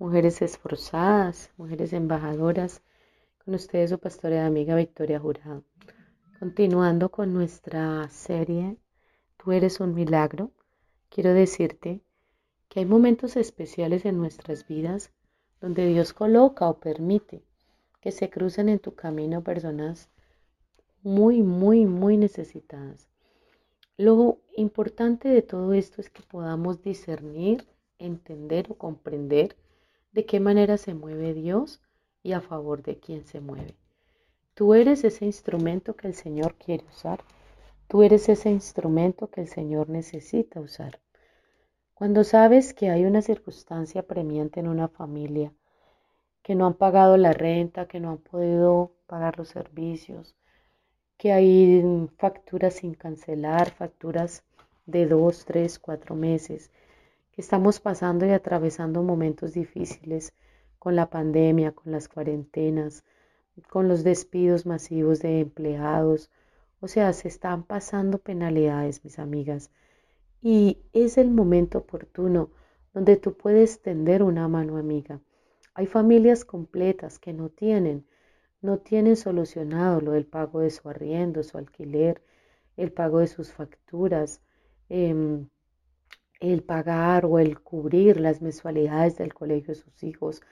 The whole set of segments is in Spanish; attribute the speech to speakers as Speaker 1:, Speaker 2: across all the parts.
Speaker 1: mujeres esforzadas, mujeres embajadoras. Con ustedes su pastora amiga Victoria Jurado. Continuando con nuestra serie Tú eres un milagro, quiero decirte que hay momentos especiales en nuestras vidas donde Dios coloca o permite que se crucen en tu camino personas muy, muy, muy necesitadas. Lo importante de todo esto es que podamos discernir, entender o comprender de qué manera se mueve Dios y a favor de quién se mueve. Tú eres ese instrumento que el Señor quiere usar. Tú eres ese instrumento que el Señor necesita usar. Cuando sabes que hay una circunstancia premiante en una familia, que no han pagado la renta, que no han podido pagar los servicios, que hay facturas sin cancelar, facturas de dos, tres, cuatro meses, estamos pasando y atravesando momentos difíciles con la pandemia, con las cuarentenas, con los despidos masivos de empleados. O sea, se están pasando penalidades, mis amigas. Y es el momento oportuno donde tú puedes tender una mano amiga. Hay familias completas que no tienen no tienen solucionado lo del pago de su arriendo, su alquiler, el pago de sus facturas, em, el pagar o el cubrir las mensualidades del colegio de sus hijos.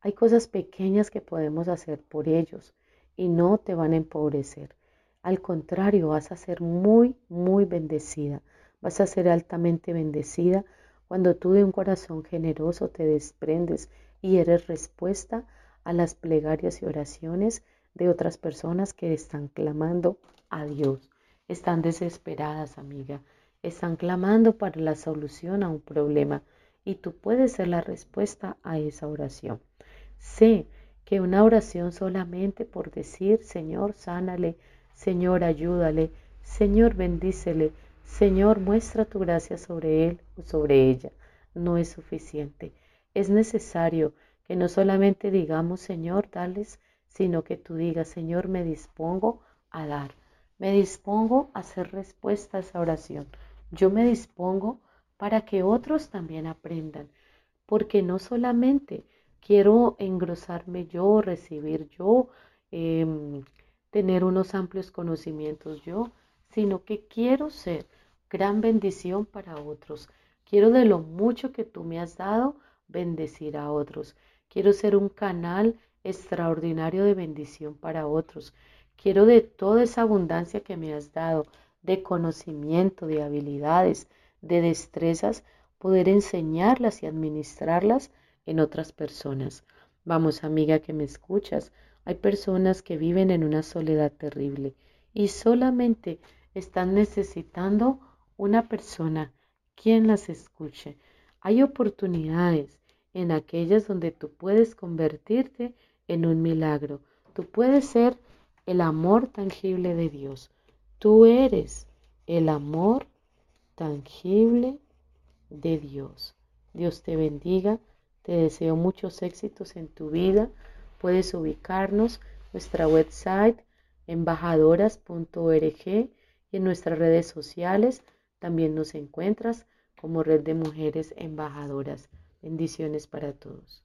Speaker 1: Hay cosas pequeñas que podemos hacer por ellos y no te van a empobrecer. Al contrario, vas a ser muy, muy bendecida. Vas a ser altamente bendecida cuando tú de un corazón generoso te desprendes y eres respuesta a las plegarias y oraciones de otras personas que están clamando a Dios. Están desesperadas, amiga. Están clamando para la solución a un problema y tú puedes ser la respuesta a esa oración. Sé que una oración solamente por decir, Señor, sánale, Señor, ayúdale, Señor, bendícele, Señor, muestra tu gracia sobre él o sobre ella, no es suficiente. Es necesario que no solamente digamos, Señor, dales, sino que tú digas, Señor, me dispongo a dar, me dispongo a hacer respuesta a esa oración. Yo me dispongo para que otros también aprendan, porque no solamente quiero engrosarme yo, recibir yo, em, tener unos amplios conocimientos yo, sino que quiero ser gran bendición para otros. Quiero de lo mucho que tú me has dado, bendecir a otros. Quiero ser un canal extraordinario de bendición para otros. Quiero de toda esa abundancia que me has dado, de conocimiento, de habilidades, de destrezas, poder enseñarlas y administrarlas en otras personas. Vamos, amiga que me escuchas, hay personas que viven en una soledad terrible y solamente están necesitando una persona quien las escuche. Hay oportunidades en aquellas donde tú puedes convertirte en un milagro. Tú puedes ser el amor tangible de Dios. Tú eres el amor tangible de Dios. Dios te bendiga. Te deseo muchos éxitos en tu vida. Puedes ubicarnos nuestra website embajadoras.org y en nuestras redes sociales también nos encuentras como Red de Mujeres Embajadoras. Bendiciones para todos.